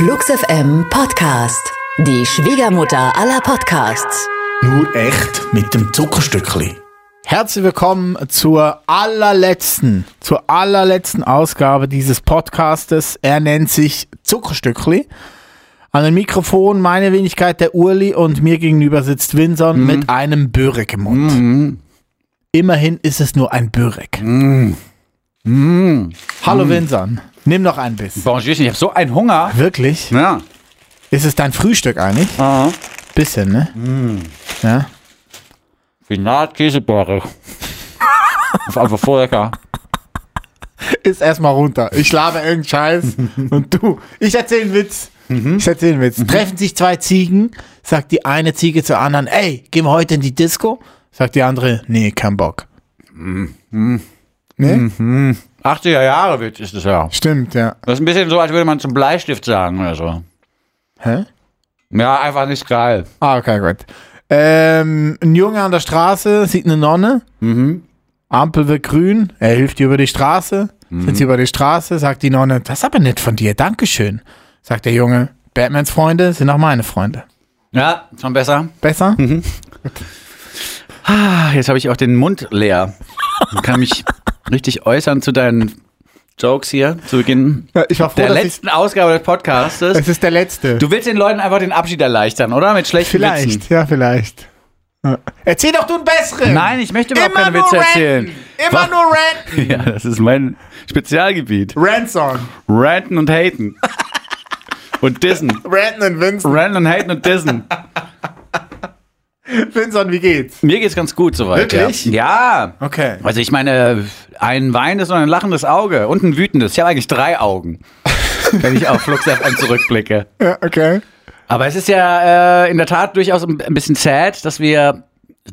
Flux FM Podcast. Die Schwiegermutter aller Podcasts. Nur echt mit dem Zuckerstückli. Herzlich willkommen zur allerletzten, zur allerletzten Ausgabe dieses Podcastes. Er nennt sich Zuckerstückli. An dem Mikrofon meine Wenigkeit der Urli und mir gegenüber sitzt Winson mit einem Börek im Mund. Immerhin ist es nur ein Börek. Hallo Winson, nimm noch ein Biss. Bonjour, ich habe so einen Hunger. Wirklich? Ja. Ist es dein Frühstück eigentlich? Aha. Bisschen, ne? Ja. Spinat, Käseborre. Ist einfach voll lecker. Ist erstmal runter. Ich laber irgendeinen Scheiß und du, ich erzähl einen Witz. Ich erzähl einen Witz. Treffen sich zwei Ziegen, sagt die eine Ziege zur anderen, ey, gehen wir heute in die Disco? Sagt die andere, nee, kein Bock. Ne? 80er Jahre Witz ist das ja. Stimmt, ja. Das ist ein bisschen so, als würde man zum Bleistift sagen oder so. Hä? Ja, einfach nicht geil. Ah, okay, gut. Ähm, ein Junge an der Straße sieht eine Nonne. Ampel wird grün. Er hilft ihr über die Straße. Sind sie über die Straße, sagt die Nonne, das ist aber nett von dir, Dankeschön. Sagt der Junge, Batmans Freunde sind auch meine Freunde. Ja, schon besser. Besser? Ah, jetzt habe ich auch den Mund leer. Ich kann mich richtig äußern zu deinen Jokes hier zu Beginn ich war froh, der letzten Ausgabe des Podcastes. es ist der letzte. Du willst den Leuten einfach den Abschied erleichtern, oder? Mit schlechten vielleicht, Witzen. ja, vielleicht. Ja. Erzähl doch du einen besseren. Nein, ich möchte überhaupt Immer keine Witze ranten. erzählen. Immer Was? nur ranten. Ja, das ist mein Spezialgebiet. Rantsong. Ranten und haten. Und dissen. Ranten und Vincent. Ranten und haten und dissen. Vincent, wie geht's? Mir geht's ganz gut soweit. Wirklich? Ja. ja. Okay. Also ich meine, ein weinendes und ein lachendes Auge und ein wütendes. Ich habe eigentlich drei Augen, wenn ich auf Flux FM zurückblicke. Ja, okay. Aber es ist ja äh, in der Tat durchaus ein bisschen sad, dass wir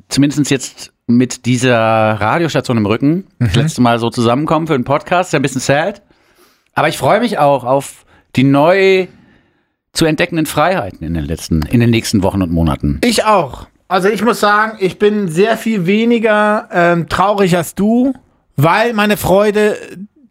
zumindest jetzt mit dieser Radiostation im Rücken das letzte Mal so zusammenkommen für einen Podcast. Ist ja ein bisschen sad. Aber ich freue mich auch auf die neu zu entdeckenden Freiheiten in den letzten, in den nächsten Wochen und Monaten. Ich auch. Also ich muss sagen, ich bin sehr viel weniger ähm, traurig als du, weil meine Freude,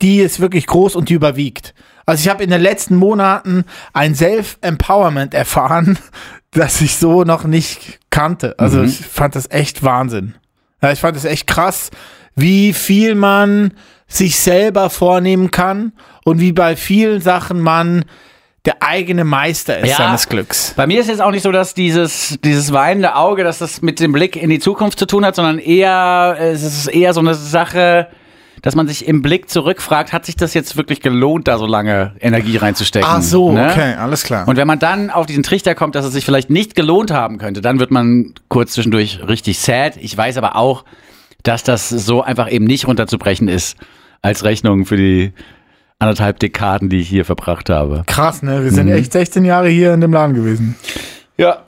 die ist wirklich groß und die überwiegt. Also ich habe in den letzten Monaten ein Self-Empowerment erfahren, das ich so noch nicht kannte. Also ich fand das echt Wahnsinn. Ja, ich fand das echt krass, wie viel man sich selber vornehmen kann und wie bei vielen Sachen man der eigene Meister ist Ja. seines Glücks. Bei mir ist jetzt auch nicht so, dass dieses, dieses weinende Auge, dass das mit dem Blick in die Zukunft zu tun hat, sondern eher, es ist eher so eine Sache, dass man sich im Blick zurückfragt, hat sich das jetzt wirklich gelohnt, da so lange Energie reinzustecken? Ach so, ne? okay, alles klar. Und wenn man dann auf diesen Trichter kommt, dass es sich vielleicht nicht gelohnt haben könnte, dann wird man kurz zwischendurch richtig sad. Ich weiß aber auch, dass das so einfach eben nicht runterzubrechen ist als Rechnung für die anderthalb Dekaden, die ich hier verbracht habe. Krass, ne? Wir sind echt 16 Jahre hier in dem Laden gewesen. Ja.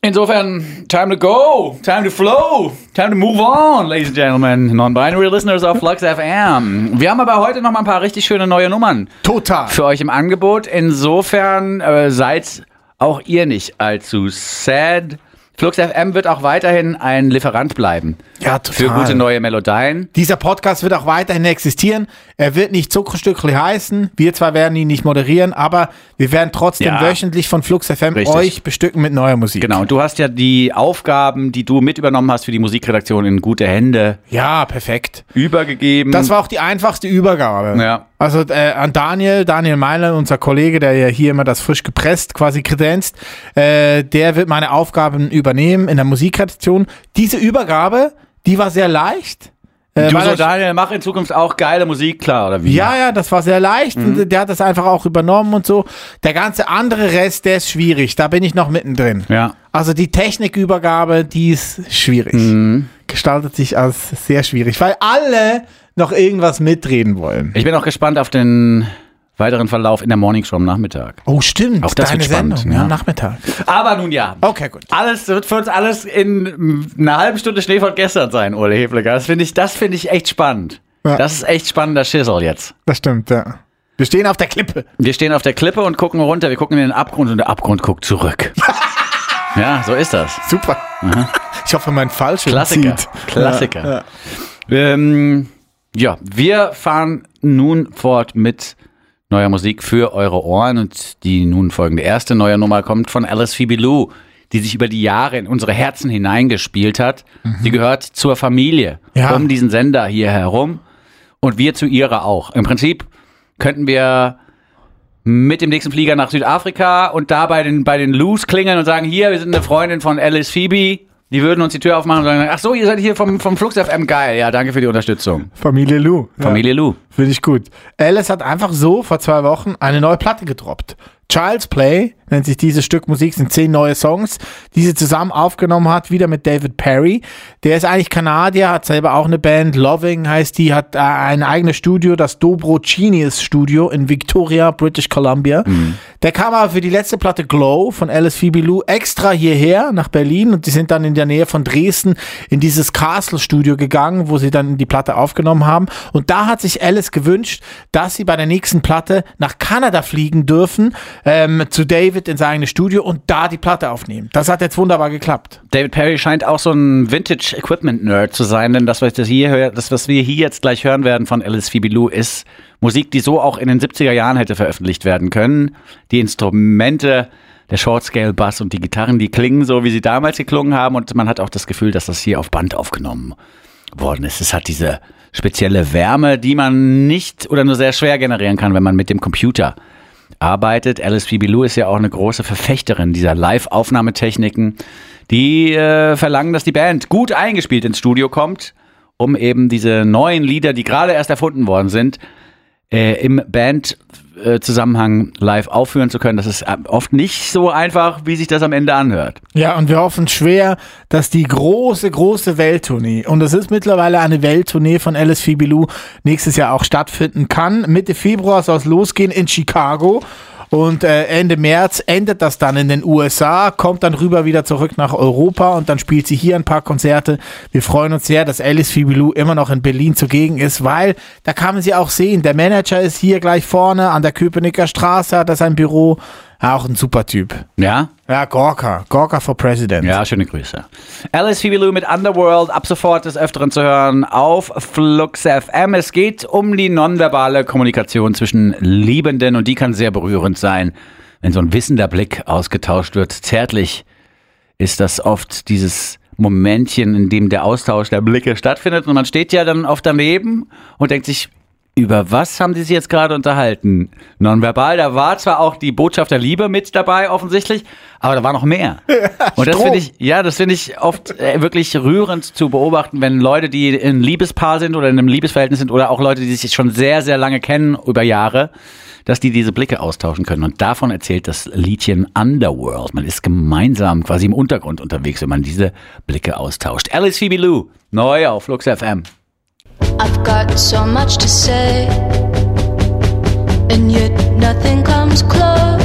Insofern, time to go, time to flow, time to move on, ladies and gentlemen, non-binary listeners of Flux FM. Wir haben aber heute noch mal ein paar richtig schöne neue Nummern Total. für euch im Angebot. Insofern äh, seid auch ihr nicht allzu sad. Flux FM wird auch weiterhin ein Lieferant bleiben Ja, für gute neue Melodien. Dieser Podcast wird auch weiterhin existieren. Er wird nicht Zuckerstückli heißen. Wir zwar werden ihn nicht moderieren, aber wir werden trotzdem Ja. wöchentlich von Flux FM Richtig. euch bestücken mit neuer Musik. Genau, und du hast ja die Aufgaben, die du mit übernommen hast für die Musikredaktion in gute Hände Ja, perfekt. übergegeben. Das war auch die einfachste Übergabe. Ja. Also äh, an Daniel, Daniel Meiler, unser Kollege, der ja hier immer das frisch gepresst quasi kredenzt, äh, der wird meine Aufgaben übernehmen in der Musikredaktion. Diese Übergabe, die war sehr leicht. Äh, Du so, Daniel, mach in Zukunft auch geile Musik, klar, oder wie? Ja, ja, das war sehr leicht Mhm. und der hat das einfach auch übernommen und so. Der ganze andere Rest, der ist schwierig. Da bin ich noch mittendrin. Ja. Also die Technikübergabe, die ist schwierig. Mhm. Gestaltet sich als sehr schwierig, weil alle noch irgendwas mitreden wollen. Ich bin auch gespannt auf den weiteren Verlauf in der Morning Show am Nachmittag. Oh, stimmt. Auch das Deine wird spannend, Sendung, ja. ja. Nachmittag. Aber nun ja. Okay, gut. Alles wird für uns alles in einer halben Stunde Schnee von gestern sein, Ole Hefleger. Das finde ich, das finde ich echt spannend. Ja. Das ist echt spannender Schissel jetzt. Das stimmt, ja. Wir stehen auf der Klippe. Wir stehen auf der Klippe und gucken runter. Wir gucken in den Abgrund und der Abgrund guckt zurück. ja, so ist das. Super. Ich hoffe, mein Fallschirm Klassiker. zieht. Klassiker. Ja, ja. Ähm, ja, wir fahren nun fort mit neuer Musik für eure Ohren. Und die nun folgende erste neue Nummer kommt von Alice Phoebe Lou, die sich über die Jahre in unsere Herzen hineingespielt hat. Sie gehört zur Familie Ja. um diesen Sender hier herum und wir zu ihrer auch. Im Prinzip könnten wir mit dem nächsten Flieger nach Südafrika und da bei den, bei den Loos klingeln und sagen, hier, wir sind eine Freundin von Alice Phoebe. Die würden uns die Tür aufmachen und sagen, ach so, ihr seid hier vom, vom Flux FM, geil. Ja, danke für die Unterstützung. Familie Lou. Ja. Familie Lou. Finde ich gut. Alice hat einfach so vor zwei Wochen eine neue Platte gedroppt. Child's Play nennt sich dieses Stück Musik, sind zehn neue Songs, die sie zusammen aufgenommen hat, wieder mit David Perry. Der ist eigentlich Kanadier, hat selber auch eine Band, Loving heißt die, hat äh, ein eigenes Studio, das Dobro Genius Studio in Victoria, British Columbia. Der kam aber für die letzte Platte Glow von Alice Phoebe Lou extra hierher nach Berlin und die sind dann in der Nähe von Dresden in dieses Castle Studio gegangen, wo sie dann die Platte aufgenommen haben. Und da hat sich Alice gewünscht, dass sie bei der nächsten Platte nach Kanada fliegen dürfen, ähm, zu David in sein eigenes Studio und da die Platte aufnehmen. Das hat jetzt wunderbar geklappt. David Perry scheint auch so ein Vintage-Equipment-Nerd zu sein, denn das, was, hier, das, was wir hier jetzt gleich hören werden von Alice Phoebe Lou, ist Musik, die so auch in den 70er Jahren hätte veröffentlicht werden können. Die Instrumente, der Short-Scale-Bass und die Gitarren, die klingen so, wie sie damals geklungen haben und man hat auch das Gefühl, dass das hier auf Band aufgenommen worden ist. Es hat diese spezielle Wärme, die man nicht oder nur sehr schwer generieren kann, wenn man mit dem Computer arbeitet. Alice Phoebe Lou ist ja auch eine große Verfechterin dieser Live-Aufnahmetechniken, die äh, verlangen, dass die Band gut eingespielt ins Studio kommt, um eben diese neuen Lieder, die gerade erst erfunden worden sind, äh, im Band-Zusammenhang live aufführen zu können. Das ist äh, oft nicht so einfach, wie sich das am Ende anhört. Ja, und wir hoffen schwer, dass die große, große Welttournee, und es ist mittlerweile eine Welttournee von Alice Phoebe Lou, nächstes Jahr auch stattfinden kann. Mitte Februar soll es losgehen in Chicago. Und äh, Ende März endet das dann in den USA, kommt dann rüber wieder zurück nach Europa und dann spielt sie hier ein paar Konzerte. Wir freuen uns sehr, dass Alice Phoebe Lou immer noch in Berlin zugegen ist, weil da kann man sie auch sehen. Der Manager ist hier gleich vorne an der Köpenicker Straße, hat er sein Büro. Auch ein super Typ. Ja? Ja, Gorka. Gorka for President. Ja, schöne Grüße. Alice Phoebe Lou mit Underworld ab sofort des Öfteren zu hören auf Flux FM. Es geht um die nonverbale Kommunikation zwischen Liebenden und die kann sehr berührend sein, wenn so ein wissender Blick ausgetauscht wird. Zärtlich ist das oft dieses Momentchen, in dem der Austausch der Blicke stattfindet und man steht ja dann oft daneben und denkt sich, über was haben die sich jetzt gerade unterhalten? Nonverbal, da war zwar auch die Botschaft der Liebe mit dabei, offensichtlich, aber da war noch mehr. Und das finde ich, ja, das finde ich oft äh, wirklich rührend zu beobachten, wenn Leute, die ein Liebespaar sind oder in einem Liebesverhältnis sind oder auch Leute, die sich schon sehr, sehr lange kennen, über Jahre, dass die diese Blicke austauschen können. Und davon erzählt das Liedchen Underworld. Man ist gemeinsam quasi im Untergrund unterwegs, wenn man diese Blicke austauscht. Alice Phoebe Lou, neu auf Flux FM. I've got so much to say, and yet nothing comes close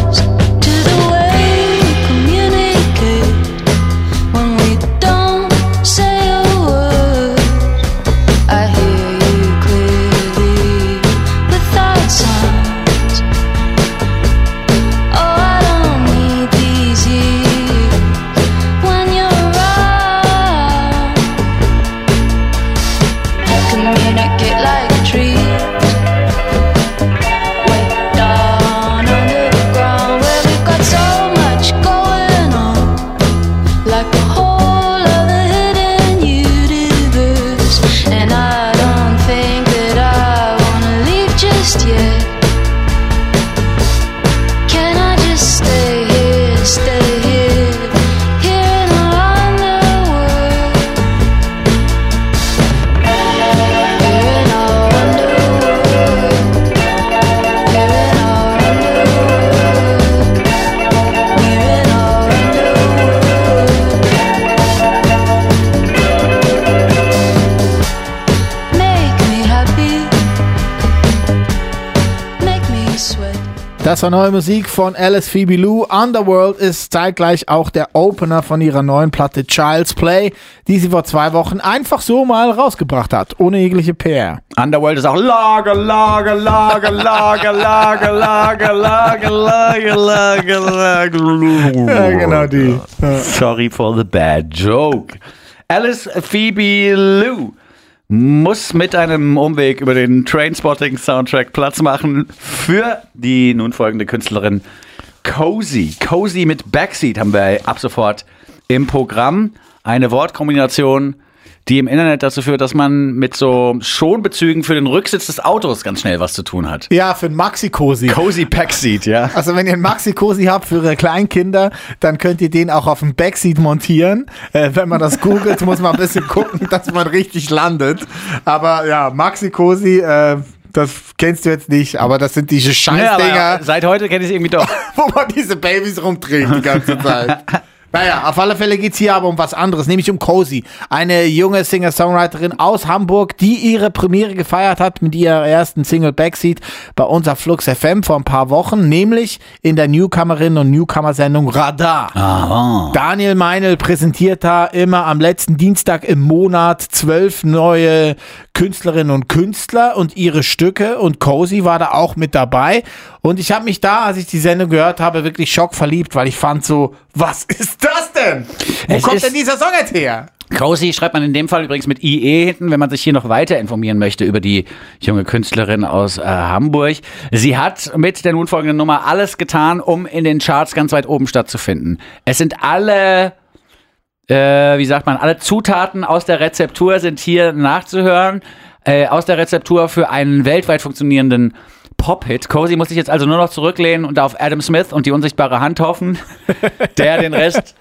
Das war neue Musik von Alice Phoebe Lou. Underworld ist zeitgleich auch der Opener von ihrer neuen Platte Child's Play, die sie vor zwei Wochen einfach so mal rausgebracht hat, ohne jegliche PR. Underworld ist auch Lager, Lager, Lager, Lager, Lager, Lager, Lager, Lager, Lager, Lager. Ja, genau die. Sorry for the bad joke. Alice Phoebe Lou muss mit einem Umweg über den Trainspotting-Soundtrack Platz machen für die nun folgende Künstlerin Cozy. Cozy mit Backseat haben wir ab sofort im Programm. Eine Wortkombination, die im Internet dazu führt, dass man mit so Schonbezügen für den Rücksitz des Autos ganz schnell was zu tun hat. Ja, für ein Maxi-Cosi. Cozy Backseat, ja. Also wenn ihr einen Maxi-Cosi habt für eure Kleinkinder, dann könnt ihr den auch auf dem Backseat montieren. Äh, wenn man das googelt, muss man ein bisschen gucken, dass man richtig landet. Aber ja, Maxi-Cosi, äh, das kennst du jetzt nicht, aber das sind diese Ja, Scheißdinger, aber seit heute kenne ich es irgendwie doch. wo man diese Babys rumträgt die ganze Zeit. Naja, auf alle Fälle geht's hier aber um was anderes, nämlich um Cozy. Eine junge Singer-Songwriterin aus Hamburg, die ihre Premiere gefeiert hat mit ihrer ersten Single Backseat bei unser Flux FM vor ein paar Wochen, nämlich in der Newcomerinnen- und Newcomer-Sendung Radar. Daniel Meinl präsentiert da immer am letzten Dienstag im Monat zwölf neue Künstlerinnen und Künstler und ihre Stücke und Cozy war da auch mit dabei und ich habe mich da, als ich die Sendung gehört habe, wirklich schockverliebt, weil ich fand so, was ist das denn? Wo Es kommt denn dieser Song jetzt her? Cozy schreibt man in dem Fall übrigens mit IE hinten, wenn man sich hier noch weiter informieren möchte über die junge Künstlerin aus äh, Hamburg. Sie hat mit der nun folgenden Nummer alles getan, um in den Charts ganz weit oben stattzufinden. Es sind alle, äh, wie sagt man, alle Zutaten aus der Rezeptur sind hier nachzuhören. Äh, aus der Rezeptur für einen weltweit funktionierenden Pop-Hit. Cozy muss sich jetzt also nur noch zurücklehnen und auf Adam Smith und die unsichtbare Hand hoffen, der den Rest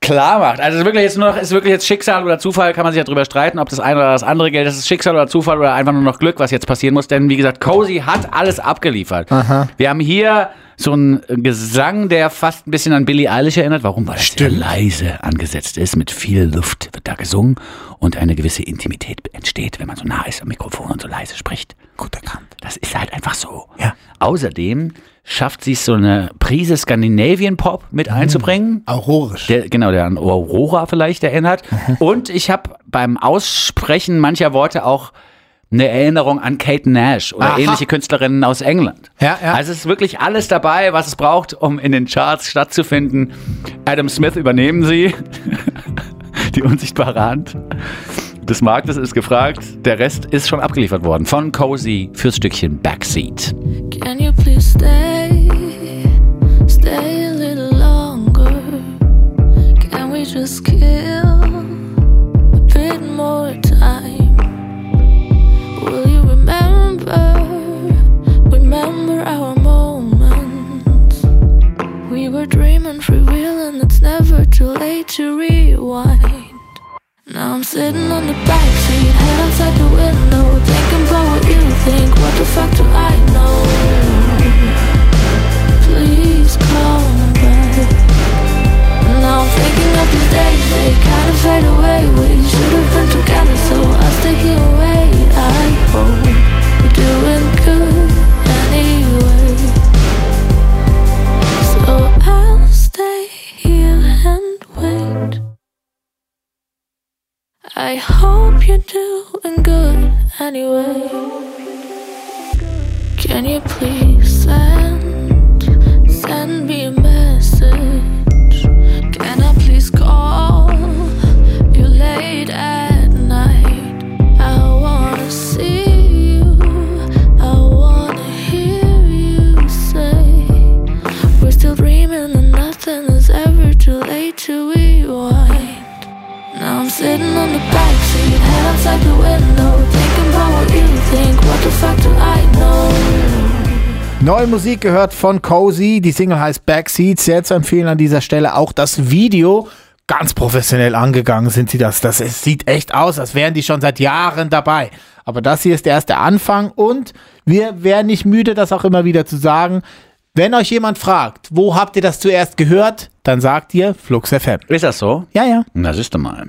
klar macht. Also es ist wirklich jetzt nur noch, ist wirklich jetzt Schicksal oder Zufall, kann man sich ja drüber streiten, ob das eine oder das andere gilt. Das ist Schicksal oder Zufall oder einfach nur noch Glück, was jetzt passieren muss. Denn wie gesagt, Cozy hat alles abgeliefert. Wir haben hier so einen Gesang, der fast ein bisschen an Billie Eilish erinnert. Warum? Weil es leise angesetzt ist. Mit viel Luft wird da gesungen und eine gewisse Intimität entsteht, wenn man so nah ist am Mikrofon und so leise spricht. Gut erkannt. Das ist halt einfach so. Ja. Außerdem schafft sie es, so eine Prise Scandinavian Pop mit einzubringen Aurorisch. der, genau, der an Aurora vielleicht erinnert. Und ich habe beim Aussprechen mancher Worte auch eine Erinnerung an Kate Nash oder Aha. ähnliche Künstlerinnen aus England. Ja, ja. Also es ist wirklich alles dabei, was es braucht, um in den Charts stattzufinden. Adam Smith übernehmen sie. Die unsichtbare Hand des Marktes ist gefragt. Der Rest ist schon abgeliefert worden von Cozy fürs Stückchen Backseat. Can you please stay? Stay a little longer. Can we just kill a bit more time? Will you remember? Remember our moments? We were dreaming free will, and it's never too late to rewind. Now I'm sitting on the backseat, head outside the window, thinking about what you think. What the fuck do I know? Please come back. Now I'm thinking of these days, they kind of fade away. We should have been together, so I'll stay here and wait. I hope you're doing good anyway. I hope you're doing good anyway. Can you please send Neue Musik gehört von Cozy. Die Single heißt Backseat. Sehr zu empfehlen an dieser Stelle auch das Video. Ganz professionell angegangen sind sie das. Das ist, sieht echt aus, als wären die schon seit Jahren dabei. Aber das hier ist erst der Anfang und wir wären nicht müde, das auch immer wieder zu sagen. Wenn euch jemand fragt, wo habt ihr das zuerst gehört, dann sagt ihr Flux FM. Ist das so? Ja, ja. Na, siehst du mal.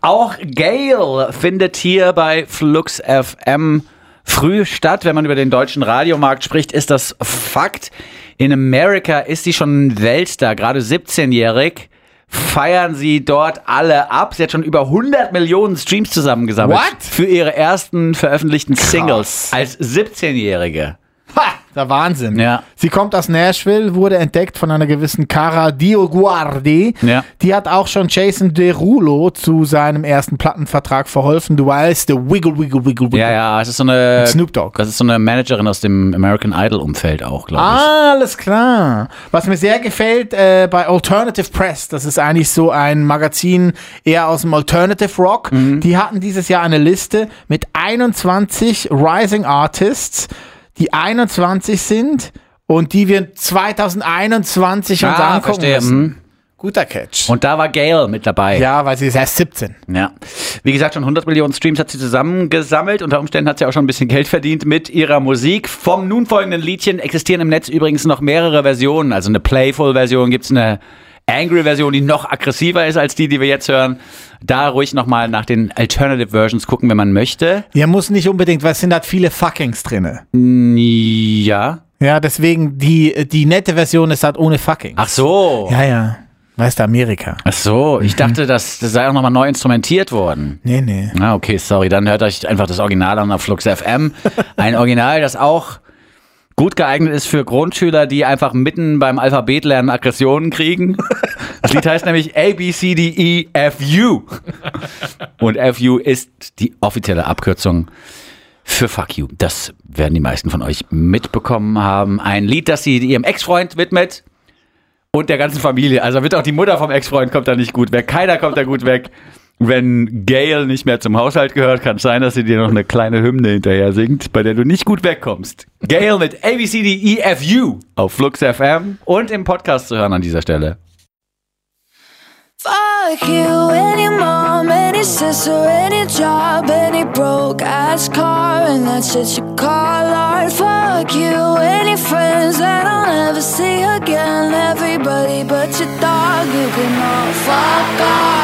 Auch Gail findet hier bei Flux FM früh statt. Wenn man über den deutschen Radiomarkt spricht, ist das Fakt. In Amerika ist sie schon ein Weltstar, gerade 17-jährig. Feiern sie dort alle ab. Sie hat schon über 100 Millionen Streams zusammengesammelt. What? Für ihre ersten veröffentlichten Singles als 17-Jährige. Ha! Der Wahnsinn. Ja. Sie kommt aus Nashville, wurde entdeckt von einer gewissen Cara Dioguardi. Ja. Die hat auch schon Jason Derulo zu seinem ersten Plattenvertrag verholfen. Du weißt, the Wiggle, Wiggle, Wiggle, Wiggle. Ja, ja, es ist so eine. Snoop Dogg. Das ist so eine Managerin aus dem American Idol-Umfeld auch, glaube ich. Alles klar. Was mir sehr gefällt äh, bei Alternative Press, das ist eigentlich so ein Magazin eher aus dem Alternative Rock. Mhm. Die hatten dieses Jahr eine Liste mit 21 Rising Artists, die 21 sind und die wir 2021 uns Ah, angucken verstehe. müssen. Mhm. Guter Catch. Und da war Gail mit dabei. ja, weil sie ist erst 17. Ja. Wie gesagt, schon 100 Millionen Streams hat sie zusammengesammelt. Unter Umständen hat sie auch schon ein bisschen Geld verdient mit ihrer Musik. Vom nun folgenden Liedchen existieren im Netz übrigens noch mehrere Versionen. Also eine Playful-Version, gibt's eine Angry-Version, die noch aggressiver ist als die, die wir jetzt hören. Da ruhig nochmal nach den Alternative Versions gucken, wenn man möchte. Ja, muss nicht unbedingt, weil es sind halt viele Fuckings drinne. Ja. Ja, deswegen die, die nette Version ist halt ohne Fucking. Ach so. Ja, ja. Weißt du, Amerika. Ach so. Ich dachte, das, das sei auch nochmal neu instrumentiert worden. Nee, nee. Ah, okay, sorry. Dann hört euch einfach das Original an auf Flux FM. Ein Original, das auch gut geeignet ist für Grundschüler, die einfach mitten beim Alphabetlernen Aggressionen kriegen. Das Lied heißt nämlich A, B, C, D, E, F, U. Und FU ist die offizielle Abkürzung für Fuck You. Das werden die meisten von euch mitbekommen haben. Ein Lied, das sie ihrem Ex-Freund widmet und der ganzen Familie. Also wird auch die Mutter vom Ex-Freund kommt da nicht gut weg. Keiner kommt da gut weg. Wenn Gail nicht mehr zum Haushalt gehört, kann es sein, dass sie dir noch eine kleine Hymne hinterher singt, bei der du nicht gut wegkommst. Gail mit ABCDEFU auf Flux FM und im Podcast zu hören an dieser Stelle. Fuck you, any mom, any sister, any job, any broke ass car, and that shit you call art. Fuck you, any friends that I'll never see again. Everybody but your dog, you can all fuck off.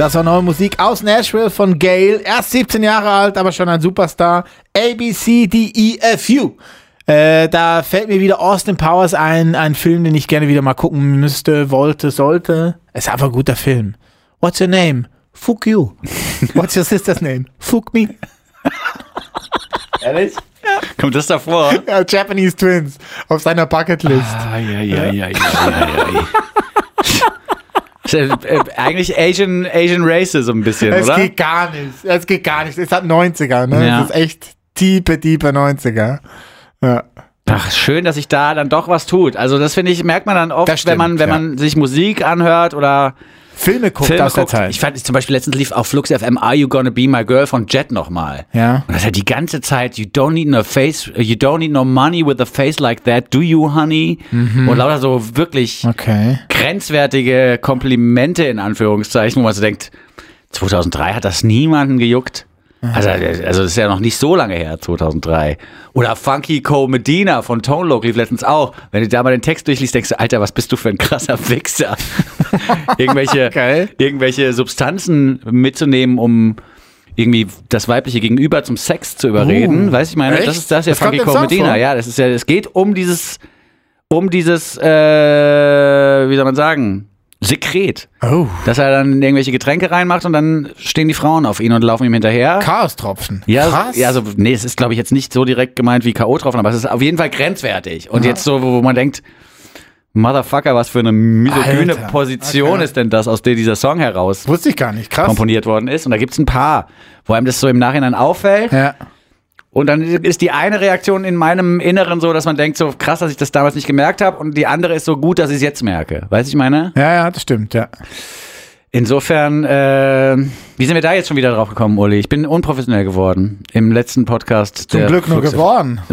Das war neue Musik aus Nashville von Gail. Erst 17 Jahre alt, aber schon ein Superstar. A, B, C, D, E, F, U. Äh, da fällt mir wieder Austin Powers ein, ein Film, den ich gerne wieder mal gucken müsste, wollte, sollte. Es ist einfach ein guter Film. What's your name? Fuck you. What's your sister's name? Fuck me. Ehrlich? Kommt das davor? Ja, Japanese Twins auf seiner Bucketlist. Ah, ja, ja, ja, ja, ja, ja. Ja, äh, Eigentlich Asian, Asian Race so ein bisschen, Es oder? geht gar nicht. Es geht gar nicht. Es hat 90er, ne? Ja. Es ist echt tiefe, tiefe 90er. Ja. Ach, schön, dass sich da dann doch was tut. Also das finde ich, merkt man dann oft, stimmt, wenn man, wenn ja. man sich Musik anhört oder Filme guckt Filme aus der guckt. Zeit. Ich fand zum Beispiel letztens lief auf Flux FM Are You Gonna Be My Girl von Jet nochmal. ja. Und das hat die ganze Zeit, you don't need no face, you don't need no money with a face like that, do you, honey? Und lauter so wirklich Okay. grenzwertige Komplimente in Anführungszeichen, wo man so denkt, 2003 hat das niemanden gejuckt. Also, also das ist ja noch nicht so lange her, 2003. Oder Funky Co. Medina von Tone Loc lief letztens auch. Wenn du da mal den Text durchliest, denkst du, Alter, was bist du für ein krasser Wichser? irgendwelche, Geil. irgendwelche Substanzen mitzunehmen, um irgendwie das weibliche Gegenüber zum Sex zu überreden. Uh, weißt du, ich meine, echt? das ist das ja Das Funky Co. Medina. Ja, das ist ja, es geht um dieses, um dieses, äh, wie soll man sagen, Sekret. Oh. Dass er dann irgendwelche Getränke reinmacht und dann stehen die Frauen auf ihn und laufen ihm hinterher. Chaos-Tropfen. Ja, Krass. ja, also nee, es ist glaube ich jetzt nicht so direkt gemeint wie K.O. tropfen, aber es ist auf jeden Fall grenzwertig. Und jetzt so, wo man denkt, Motherfucker, was für eine misogyne Alter, Position okay. ist denn das, aus der dieser Song heraus Wusste ich gar nicht. Krass. komponiert worden ist. Und da gibt's ein paar, wo einem das so im Nachhinein auffällt. Ja. Und dann ist die eine Reaktion in meinem Inneren so, dass man denkt, so krass, dass ich das damals nicht gemerkt habe. Und die andere ist so gut, dass ich es jetzt merke. Weißt du, ich meine? ja, ja, das stimmt, ja. Insofern, äh, wie sind wir da jetzt schon wieder drauf gekommen, Uli? Ich bin unprofessionell geworden im letzten Podcast. Zum Glück nur Flux- geworden.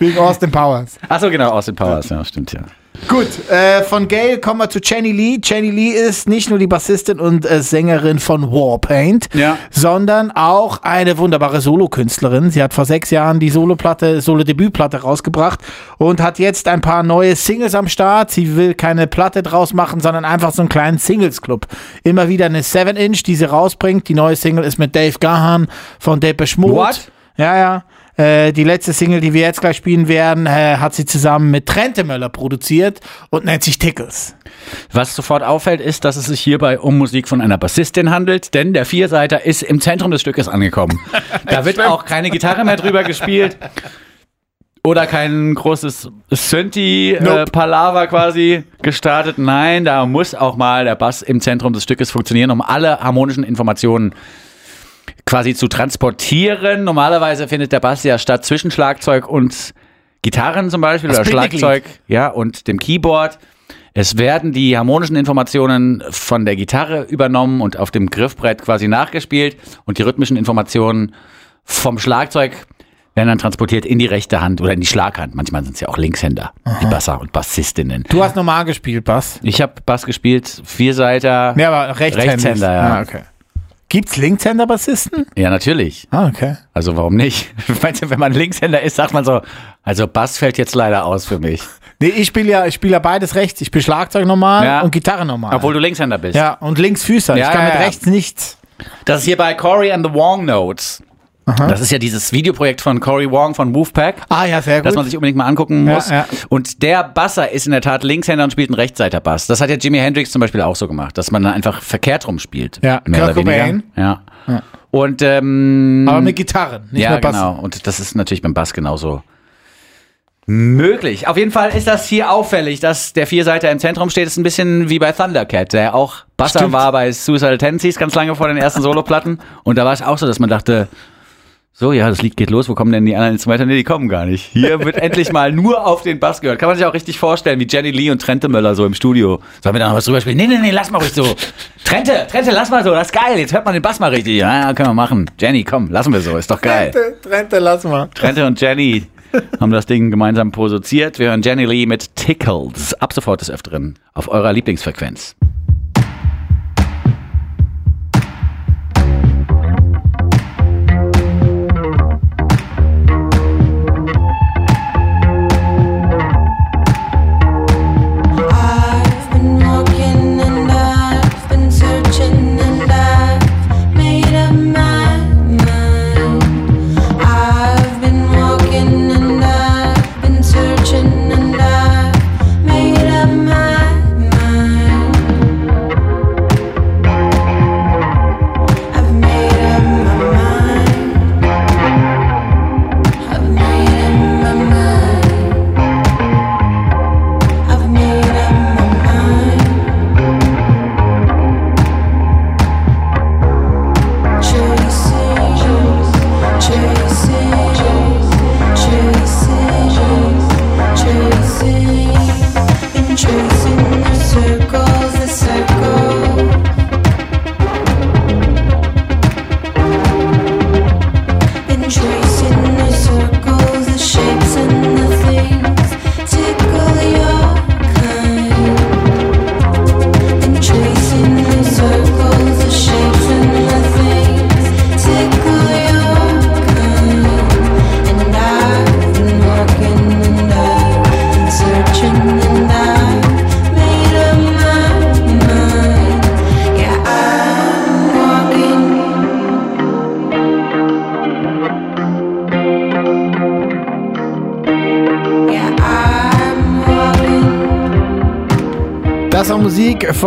Wegen Austin Powers. Achso, genau, Austin Powers, ja, stimmt ja. Gut, äh, von Gail kommen wir zu Jenny Lee. Jenny Lee ist nicht nur die Bassistin und äh, Sängerin von Warpaint, Ja. sondern auch eine wunderbare Solokünstlerin. Sie hat vor sechs Jahren die Soloplatte, Solo-Debütplatte rausgebracht und hat jetzt ein paar neue Singles am Start. Sie will keine Platte draus machen, sondern einfach so einen kleinen Singles-Club. Immer wieder eine 7-Inch, die sie rausbringt. Die neue Single ist mit Dave Gahan von Depeche Mode. What? Ja, ja. Äh, die letzte Single, die wir jetzt gleich spielen werden, äh, hat sie zusammen mit Trente Möller produziert und nennt sich Tickles. Was sofort auffällt, ist, dass es sich hierbei um Musik von einer Bassistin handelt, denn der Vierseiter ist im Zentrum des Stückes angekommen. Da wird auch keine Gitarre mehr drüber gespielt. Oder kein großes Synthi-Palaver quasi gestartet. Nein, da muss auch mal der Bass im Zentrum des Stückes funktionieren, um alle harmonischen Informationen quasi zu transportieren. Normalerweise findet der Bass ja statt zwischen Schlagzeug und Gitarren zum Beispiel oder Picknicklied. Schlagzeug ja, und dem Keyboard. Es werden die harmonischen Informationen von der Gitarre übernommen und auf dem Griffbrett quasi nachgespielt und die rhythmischen Informationen vom Schlagzeug werden dann transportiert in die rechte Hand oder in die Schlaghand. Manchmal sind es ja auch Linkshänder, die Basser und Bassistinnen. Du hast normal gespielt, Bass. Ich habe Bass gespielt, Vierseiter. Ja, aber Rechtshänder. Rechtshänder, ja. Ah, okay. Gibt's Linkshänder-Bassisten? Ja, natürlich. Ah, okay. Also warum nicht? Meinst du, wenn man Linkshänder ist, sagt man so, also Bass fällt jetzt leider aus für mich. Nee, ich spiele ja, ich spiele ja beides rechts. Ich spiele Schlagzeug normal Ja. und Gitarre normal. Obwohl du Linkshänder bist. ja, und Linksfüßer. Ja, ich kann ja, mit ja. rechts nichts. Das ist hier bei Corey and the Wong Notes. Das ist ja dieses Videoprojekt von Corey Wong von Wolfpack, Ah, ja, sehr das gut. man sich unbedingt mal angucken Ja, muss. ja. Und der Basser ist in der Tat Linkshänder und spielt einen Rechtsseiter-Bass. Das hat ja Jimi Hendrix zum Beispiel auch so gemacht, dass man dann einfach verkehrt rum spielt. Ja, mehr Kurt oder weniger. Cobain. Ja. Und ähm, aber mit Gitarren, nicht ja, mit Bass. genau. Und das ist natürlich beim Bass genauso möglich. Auf jeden Fall ist das hier auffällig, dass der Vierseiter im Zentrum steht. Das ist ein bisschen wie bei Thundercat, der auch Basser Stimmt. war bei Suicidal Tendencies ganz lange vor den ersten Soloplatten. Und da war es auch so, dass man dachte, so, ja, das Lied geht los, wo kommen denn die anderen Instrumente? Nee, die kommen gar nicht. Hier wird endlich mal nur auf den Bass gehört. Kann man sich auch richtig vorstellen, wie Jenny Lee und Trente Möller so im Studio. Sollen wir da noch was drüber spielen? Nee, nee, nee, lass mal ruhig so. Trente, Trente, lass mal so, das ist geil. Jetzt hört man den Bass mal richtig. Ja, ja, können wir machen. Jenny, komm, lassen wir so, ist doch geil. Trente, Trente, lass mal. Trente und Jenny haben das Ding gemeinsam produziert. Wir hören Jenny Lee mit Tickles. Ab sofort des Öfteren auf eurer Lieblingsfrequenz.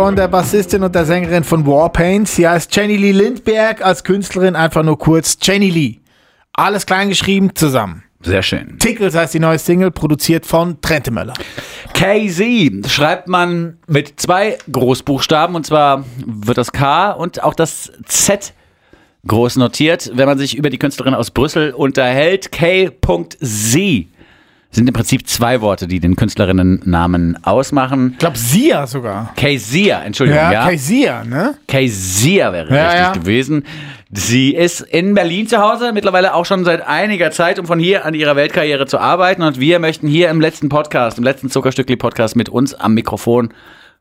Von der Bassistin und der Sängerin von Warpaint. Sie heißt Jenny Lee Lindberg, als Künstlerin einfach nur kurz Jenny Lee. Alles klein geschrieben zusammen. Sehr schön. Tickles heißt die neue Single, produziert von Trente Möller. KZ schreibt man mit zwei Großbuchstaben und zwar wird das K und auch das Z groß notiert, wenn man sich über die Künstlerin aus Brüssel unterhält. K.Z sind im Prinzip zwei Worte, die den Künstlerinnennamen ausmachen. Ich glaube, Sia sogar. Kezia, Entschuldigung, Ja, ja. Kaisia, ne? Kezia wäre Ja, richtig ja. gewesen. Sie ist in Berlin zu Hause, mittlerweile auch schon seit einiger Zeit, um von hier an ihrer Weltkarriere zu arbeiten. Und wir möchten hier im letzten Podcast, im letzten Zuckerstückli-Podcast mit uns am Mikrofon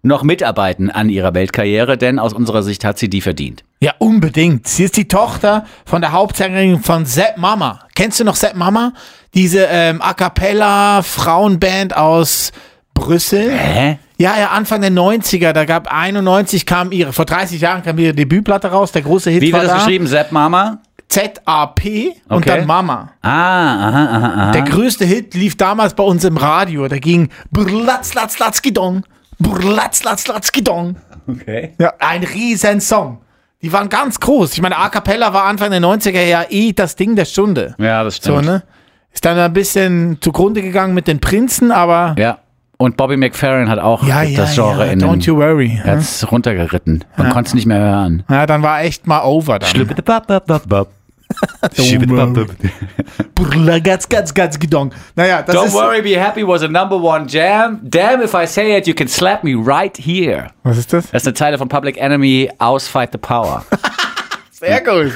noch mitarbeiten an ihrer Weltkarriere, denn aus unserer Sicht hat sie die verdient. Ja, unbedingt. Sie ist die Tochter von der Hauptsängerin von Sepp Mama. Kennst du noch Sepp Mama? Diese ähm, A Cappella Frauenband aus Brüssel. Hä? Ja, ja, Anfang der 90er, da gab 91 kam ihre, vor 30 Jahren kam ihre Debütplatte raus, der große Hit Wie war wird das da. geschrieben? Sepp Mama? Z-A-P und Okay. dann Mama. Ah, aha, aha, aha. Der größte Hit lief damals bei uns im Radio. Da ging Brlatz, latz, latz, gidong. Brlatz, latz, latz, gidong. Okay. Ja, ein riesen Song. Die waren ganz groß. Ich meine, A Cappella war Anfang der 90er ja eh das Ding der Stunde. Ja, das So, stimmt. ne? Ist dann ein bisschen zugrunde gegangen mit den Prinzen, aber Ja. Und Bobby McFerrin hat auch ja, ja, das Genre ja, in den, don't you worry. er hat's runtergeritten. Man konnte es nicht mehr hören. Ja, dann war echt mal over dann. Naja, das Don't ist... worry, be happy was a number one jam. Damn if I say it, you can slap me right here. Was ist das? Das ist eine Zeile von Public Enemy aus Fight the Power. Sehr gut.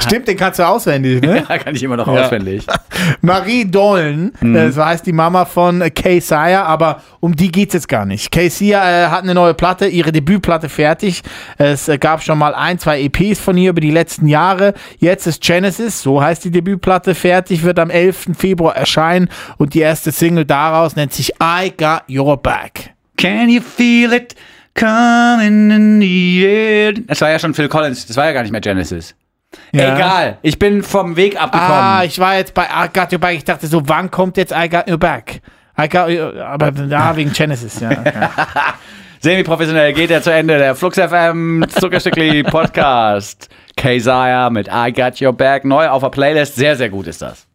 Stimmt, den kannst du auswendig, ne? Da kann ich immer noch auswendig. Marie Dollen, Mhm. äh, so heißt die Mama von äh, Kay Sire, aber um die geht's jetzt gar nicht. Kay Sire äh, hat eine neue Platte, ihre Debütplatte fertig. Es äh, gab schon mal ein, zwei EPs von ihr über die letzten Jahre. Jetzt ist Genesis, so heißt die Debütplatte, fertig, wird am 11. Februar erscheinen und die erste Single daraus nennt sich I Got Your Back. Can you feel it coming in the air? Das war ja schon Phil Collins, das war ja gar nicht mehr Genesis. Ja. Egal, ich bin vom Weg abgekommen. Ah, ich war jetzt bei I Got Your Back. Ich dachte so, wann kommt jetzt I Got Your Back? I got your, aber da wegen Genesis, ja. Okay. Semi-professionell geht er zu Ende. Der Flux FM Zuckerstückli Podcast. Keisaya mit I Got Your Back neu auf der Playlist. Sehr, sehr gut ist das.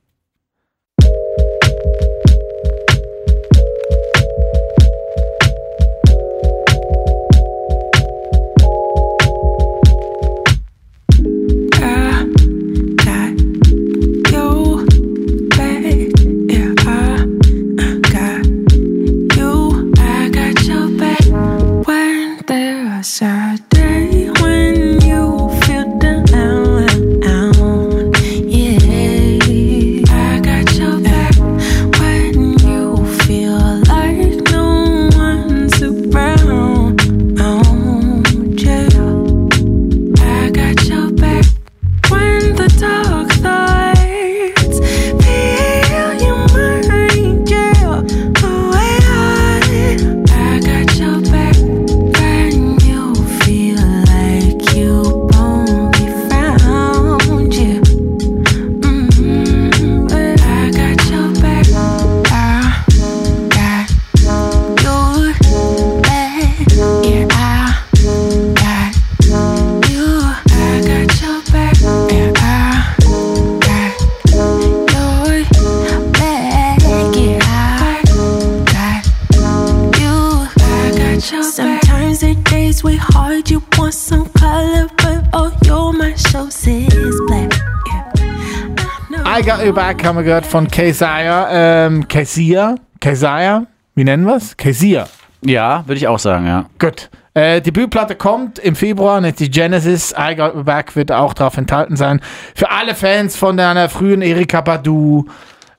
I Got Your Back haben wir gehört von Kesia, ähm, Kesia, Kesia, wie nennen wir's? Kesia. Ja, würde ich auch sagen, ja. Gut. Äh, Debütplatte kommt im Februar, nennt sich Genesis. I Got Your Back wird auch drauf enthalten sein. Für alle Fans von deiner frühen Erika Badu,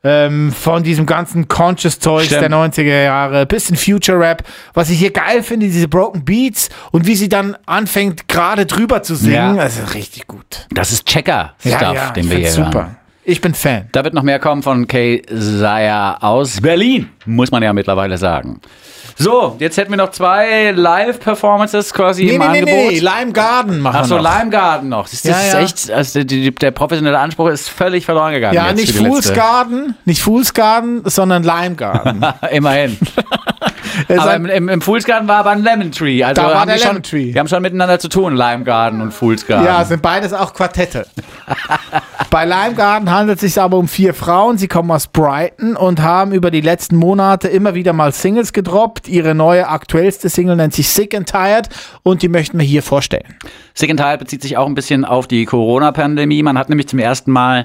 ähm, von diesem ganzen Conscious-Zeugs Stimmt. der 90er Jahre, bisschen Future-Rap. Was ich hier geil finde, diese Broken Beats und wie sie dann anfängt, gerade drüber zu singen. Ja. Das ist richtig gut. Das ist Checker-Stuff, den ich wir hier find's hören. super. Ich bin Fan. Da wird noch mehr kommen von Kay Saya aus Berlin, muss man ja mittlerweile sagen. So, jetzt hätten wir noch zwei Live-Performances quasi Nee, im nee, nee, Angebot. nee, Lime Garden machen wir noch. Lime Garden noch. Das, das Ja, ist echt, also die, der professionelle Anspruch ist völlig verloren gegangen. Ja, nicht Fool's Garden, nicht Fool's Garden, sondern Lime Garden. Immerhin. Aber im, im, im Fool's Garden war aber ein Lemon Tree. Also Da war der schon, Lemon Tree. Die haben schon miteinander zu tun, Lime Garden und Fool's Garden. ja, sind beides auch Quartette. Bei Lime Garden handelt es sich aber um vier Frauen. Sie kommen aus Brighton und haben über die letzten Monate immer wieder mal Singles gedroppt. Ihre neue aktuellste Single nennt sich Sick and Tired und die möchten wir hier vorstellen. Sick and Tired bezieht sich auch ein bisschen auf die Corona-Pandemie. Man hat nämlich zum ersten Mal